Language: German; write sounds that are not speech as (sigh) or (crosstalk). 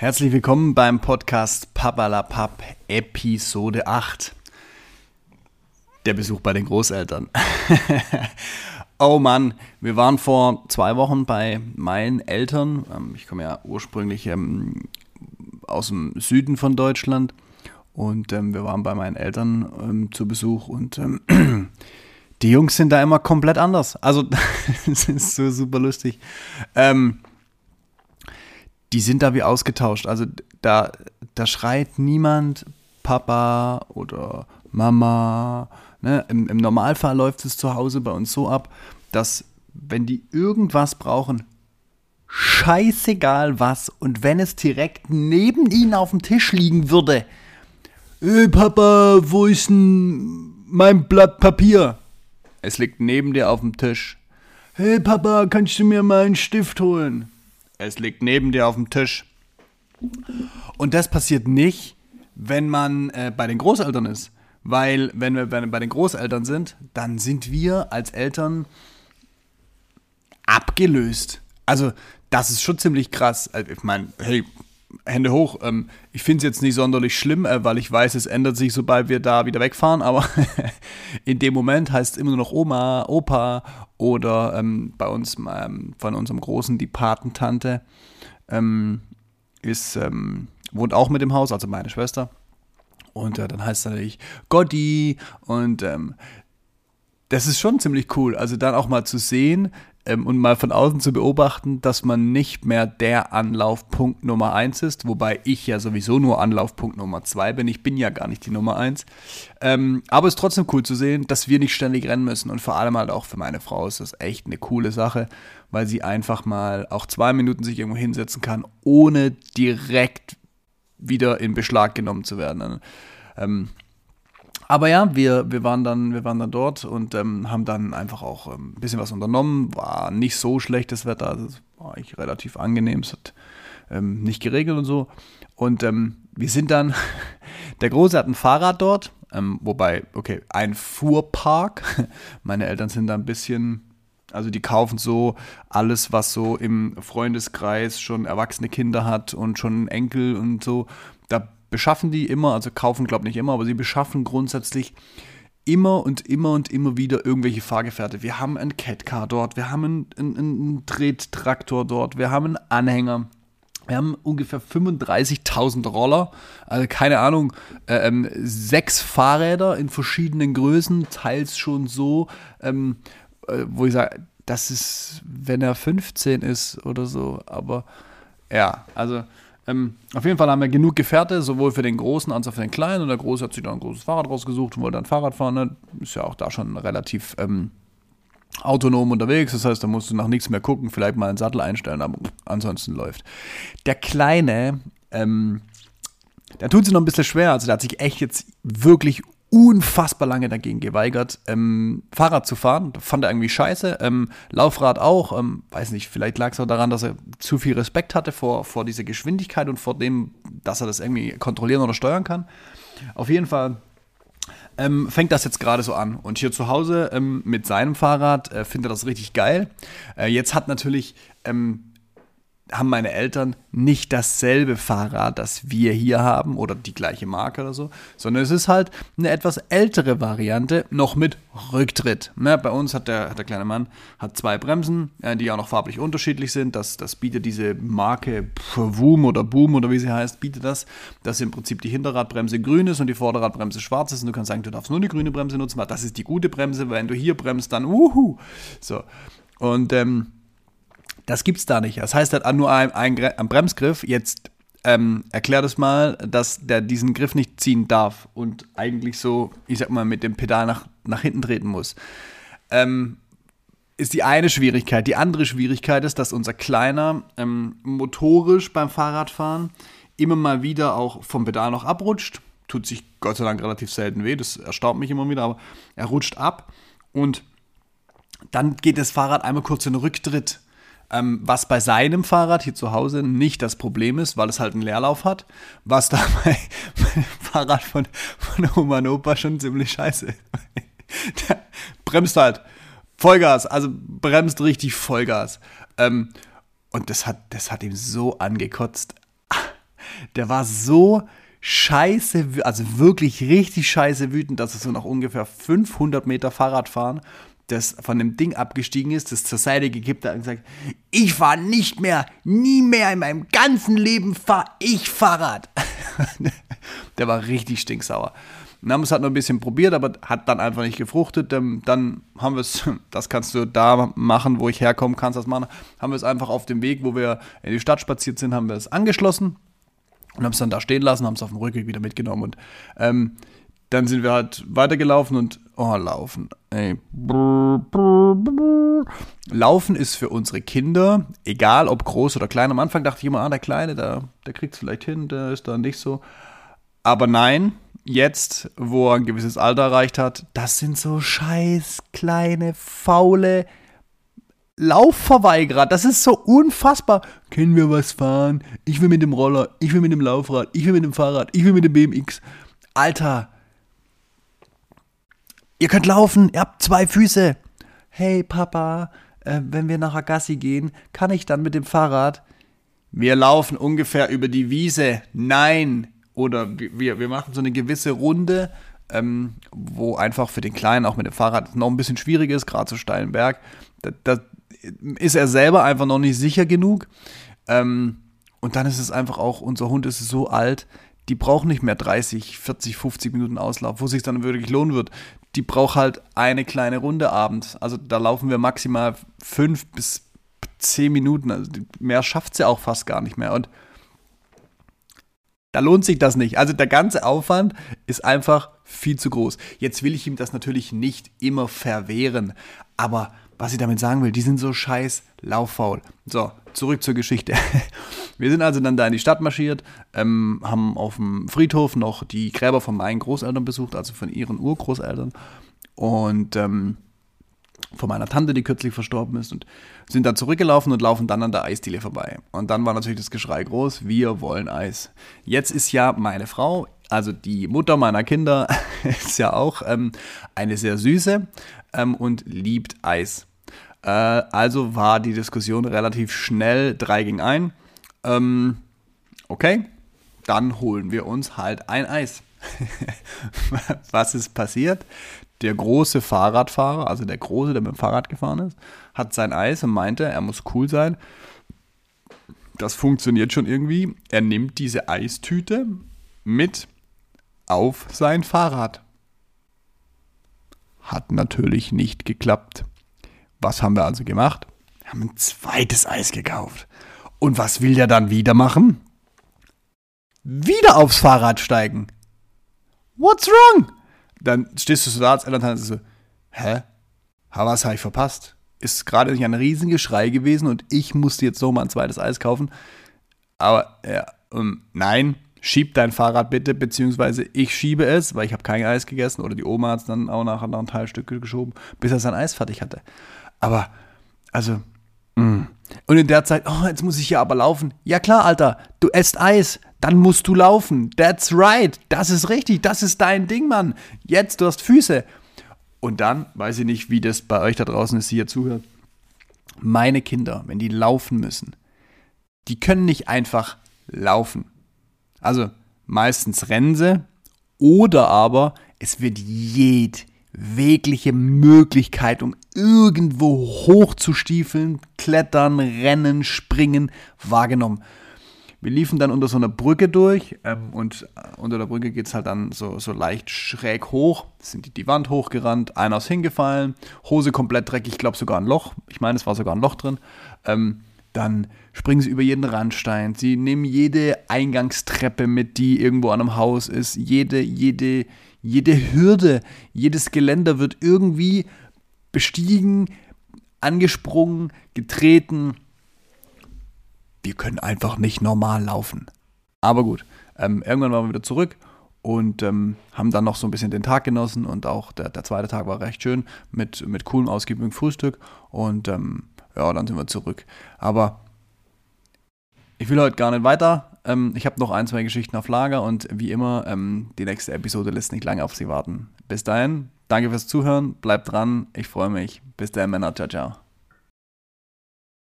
Herzlich willkommen beim Podcast Papalapap Episode 8. Der Besuch bei den Großeltern. (laughs) oh Mann, wir waren vor zwei Wochen bei meinen Eltern. Ähm, ich komme ja ursprünglich ähm, aus dem Süden von Deutschland und ähm, wir waren bei meinen Eltern zu Besuch und (clears throat) die Jungs sind da immer komplett anders. Also, (laughs) es ist so super lustig. Ähm, die sind da wie ausgetauscht. Also, da, da schreit niemand Papa oder Mama. Ne? Im, Im Normalfall läuft es zu Hause bei uns so ab, dass, wenn die irgendwas brauchen, scheißegal was, und wenn es direkt neben ihnen auf dem Tisch liegen würde, Hey Papa, wo ist denn mein Blatt Papier? Es liegt neben dir auf dem Tisch. Hey Papa, kannst du mir mal einen Stift holen? Es liegt neben dir auf dem Tisch. Und das passiert nicht, wenn man äh, bei den Großeltern ist. Weil, wenn wir bei den Großeltern sind, dann sind wir als Eltern abgelöst. Also, das ist schon ziemlich krass. Also, ich meine, hey, Hände hoch. Ähm, ich finde es jetzt nicht sonderlich schlimm, äh, weil ich weiß, es ändert sich, sobald wir da wieder wegfahren. Aber (laughs) in dem Moment heißt es immer nur noch Oma, Opa oder ähm, bei uns ähm, von unserem Großen die Patentante ähm, ist, ähm, wohnt auch mit im Haus, also meine Schwester. Und äh, dann heißt es natürlich Gotti und ähm, das ist schon ziemlich cool. Also dann auch mal zu sehen, ähm, und mal von außen zu beobachten, dass man nicht mehr der Anlaufpunkt Nummer 1 ist, wobei ich ja sowieso nur Anlaufpunkt Nummer 2 bin. Ich bin ja gar nicht die Nummer 1. Ähm, aber es ist trotzdem cool zu sehen, dass wir nicht ständig rennen müssen und vor allem halt auch für meine Frau ist das echt eine coole Sache, weil sie einfach mal auch zwei Minuten sich irgendwo hinsetzen kann, ohne direkt wieder in Beschlag genommen zu werden. Ähm, aber ja, wir, wir, waren, dann, wir waren dann dort und ähm, haben dann einfach auch ähm, ein bisschen was unternommen. War nicht so schlechtes Wetter, also war eigentlich relativ angenehm. Es hat ähm, nicht geregelt und so. Und ähm, wir sind dann, (laughs) der Große hat ein Fahrrad dort, ähm, wobei, okay, ein Fuhrpark. (laughs) Meine Eltern sind da ein bisschen also die kaufen so alles, was so im Freundeskreis schon erwachsene Kinder hat und schon Enkel und so. Da beschaffen die immer, also kaufen glaube nicht immer, aber sie beschaffen grundsätzlich immer und immer und immer wieder irgendwelche Fahrgefährte. Wir haben ein Catcar dort, wir haben einen, einen, einen Trettraktor dort, wir haben einen Anhänger. Wir haben ungefähr 35.000 Roller, also keine Ahnung, äh, ähm, sechs Fahrräder in verschiedenen Größen, teils schon so, ähm, äh, wo ich sage, das ist, wenn er 15 ist oder so, aber ja, also ähm, auf jeden Fall haben wir genug Gefährte, sowohl für den Großen als auch für den Kleinen. Und der Große hat sich dann ein großes Fahrrad rausgesucht und wollte dann Fahrrad fahren. Ne? Ist ja auch da schon relativ ähm, autonom unterwegs. Das heißt, da musst du nach nichts mehr gucken, vielleicht mal einen Sattel einstellen, aber ansonsten läuft. Der Kleine, ähm, der tut sich noch ein bisschen schwer. Also der hat sich echt jetzt wirklich unfassbar lange dagegen geweigert, ähm, Fahrrad zu fahren. Fand er irgendwie scheiße. Ähm, Laufrad auch. Ähm, weiß nicht, vielleicht lag es auch daran, dass er zu viel Respekt hatte vor, vor dieser Geschwindigkeit und vor dem, dass er das irgendwie kontrollieren oder steuern kann. Auf jeden Fall ähm, fängt das jetzt gerade so an. Und hier zu Hause ähm, mit seinem Fahrrad äh, findet er das richtig geil. Äh, jetzt hat natürlich ähm, haben meine Eltern nicht dasselbe Fahrrad, das wir hier haben oder die gleiche Marke oder so, sondern es ist halt eine etwas ältere Variante, noch mit Rücktritt. Ne, bei uns hat der, der kleine Mann hat zwei Bremsen, äh, die auch noch farblich unterschiedlich sind. Das, das bietet diese Marke Woom oder Boom oder wie sie heißt, bietet das, dass im Prinzip die Hinterradbremse grün ist und die Vorderradbremse schwarz ist. Und du kannst sagen, du darfst nur eine grüne Bremse nutzen, weil das ist die gute Bremse. Wenn du hier bremst, dann uhu. So. Und ähm, das gibt's da nicht. Das heißt, er hat nur einen, einen Bremsgriff. Jetzt ähm, erklär das mal, dass der diesen Griff nicht ziehen darf und eigentlich so, ich sag mal, mit dem Pedal nach, nach hinten treten muss. Ähm, ist die eine Schwierigkeit. Die andere Schwierigkeit ist, dass unser Kleiner ähm, motorisch beim Fahrradfahren immer mal wieder auch vom Pedal noch abrutscht. Tut sich Gott sei Dank relativ selten weh, das erstaunt mich immer wieder, aber er rutscht ab und dann geht das Fahrrad einmal kurz in den Rücktritt. Ähm, was bei seinem Fahrrad hier zu Hause nicht das Problem ist, weil es halt einen Leerlauf hat, was (laughs) da bei, dem Fahrrad von, von Oma und Opa schon ziemlich scheiße ist. (laughs) Der bremst halt Vollgas, also bremst richtig Vollgas. Ähm, und das hat, das hat ihm so angekotzt. (laughs) der war so scheiße, also wirklich richtig scheiße wütend, dass er so nach ungefähr 500 Meter Fahrrad fahren das von dem Ding abgestiegen ist, das zur Seite gekippt hat und gesagt, ich fahre nicht mehr, nie mehr in meinem ganzen Leben fahre ich Fahrrad. (laughs) der war richtig stinksauer. Dann haben wir es halt noch ein bisschen probiert, aber hat dann einfach nicht gefruchtet. Ähm, dann haben wir es, (laughs) das kannst du da machen, wo ich herkomme, kannst das machen. Haben wir es einfach auf dem Weg, wo wir in die Stadt spaziert sind, haben wir es angeschlossen und haben es dann da stehen lassen, haben es auf dem Rückweg wieder mitgenommen. Und ähm, dann sind wir halt weitergelaufen und oh, laufen. Ey. Laufen ist für unsere Kinder, egal ob groß oder klein. Am Anfang dachte ich immer, ah, der Kleine, der, der kriegt es vielleicht hin, der ist da nicht so. Aber nein, jetzt, wo er ein gewisses Alter erreicht hat, das sind so scheiß kleine, faule Laufverweigerer. Das ist so unfassbar. Können wir was fahren? Ich will mit dem Roller, ich will mit dem Laufrad, ich will mit dem Fahrrad, ich will mit dem BMX. Alter, ihr könnt laufen, ihr habt zwei Füße. Hey Papa, äh, wenn wir nach Agassi gehen, kann ich dann mit dem Fahrrad? Wir laufen ungefähr über die Wiese. Nein. Oder wir, wir machen so eine gewisse Runde, ähm, wo einfach für den Kleinen auch mit dem Fahrrad noch ein bisschen schwierig ist, gerade so steilen Berg. Da, da, ist er selber einfach noch nicht sicher genug. Ähm, und dann ist es einfach auch, unser Hund ist so alt, die braucht nicht mehr 30, 40, 50 Minuten Auslauf, wo es sich dann wirklich lohnen wird. Die braucht halt eine kleine Runde abends. Also da laufen wir maximal fünf bis zehn Minuten. Also mehr schafft sie auch fast gar nicht mehr. Und da lohnt sich das nicht. Also der ganze Aufwand ist einfach viel zu groß. Jetzt will ich ihm das natürlich nicht immer verwehren, aber was ich damit sagen will, die sind so scheiß lauffaul. So, zurück zur Geschichte. (laughs) Wir sind also dann da in die Stadt marschiert, ähm, haben auf dem Friedhof noch die Gräber von meinen Großeltern besucht, also von ihren Urgroßeltern. Und ähm, von meiner Tante, die kürzlich verstorben ist, und sind dann zurückgelaufen und laufen dann an der Eisdiele vorbei. Und dann war natürlich das Geschrei groß, wir wollen Eis. Jetzt ist ja meine Frau, also die Mutter meiner Kinder, (laughs) ist ja auch ähm, eine sehr süße ähm, und liebt Eis. Äh, also war die Diskussion relativ schnell 3 gegen 1. Ähm, okay, dann holen wir uns halt ein Eis. (laughs) Was ist passiert? Der große Fahrradfahrer, also der große, der mit dem Fahrrad gefahren ist, hat sein Eis und meinte, er muss cool sein. Das funktioniert schon irgendwie. Er nimmt diese Eistüte mit auf sein Fahrrad. Hat natürlich nicht geklappt. Was haben wir also gemacht? Wir haben ein zweites Eis gekauft. Und was will der dann wieder machen? Wieder aufs Fahrrad steigen. What's wrong? Dann stehst du so da als Elternteil und so, hä? Was habe ich verpasst? Ist gerade nicht ein Riesengeschrei gewesen und ich musste jetzt so mal ein zweites Eis kaufen. Aber ja, ähm, nein, schieb dein Fahrrad bitte, beziehungsweise ich schiebe es, weil ich habe kein Eis gegessen oder die Oma hat es dann auch nachher noch ein Teilstück geschoben, bis er sein Eis fertig hatte. Aber, also, mh. Mm. Und in der Zeit, oh, jetzt muss ich ja aber laufen. Ja klar, Alter, du esst Eis, dann musst du laufen. That's right, das ist richtig, das ist dein Ding, Mann. Jetzt, du hast Füße. Und dann, weiß ich nicht, wie das bei euch da draußen ist, die hier zuhört. Meine Kinder, wenn die laufen müssen, die können nicht einfach laufen. Also meistens rennen sie oder aber es wird jedwegliche Möglichkeit, um irgendwo hochzustiefeln, klettern, rennen, springen, wahrgenommen. Wir liefen dann unter so einer Brücke durch ähm, und äh, unter der Brücke geht es halt dann so, so leicht schräg hoch. Sind die, die Wand hochgerannt, einer ist hingefallen, Hose komplett dreckig, ich glaube sogar ein Loch. Ich meine, es war sogar ein Loch drin. Ähm, dann springen sie über jeden Randstein. Sie nehmen jede Eingangstreppe mit, die irgendwo an einem Haus ist. Jede, jede, jede Hürde, jedes Geländer wird irgendwie bestiegen, angesprungen, getreten. Wir können einfach nicht normal laufen. Aber gut, ähm, irgendwann waren wir wieder zurück und ähm, haben dann noch so ein bisschen den Tag genossen und auch der, der zweite Tag war recht schön mit, mit coolem, ausgiebigem Frühstück und ähm, ja, dann sind wir zurück. Aber ich will heute gar nicht weiter. Ähm, ich habe noch ein, zwei Geschichten auf Lager und wie immer, ähm, die nächste Episode lässt nicht lange auf Sie warten. Bis dahin, Danke fürs Zuhören, bleibt dran, ich freue mich. Bis dann, Männer, ciao, ciao.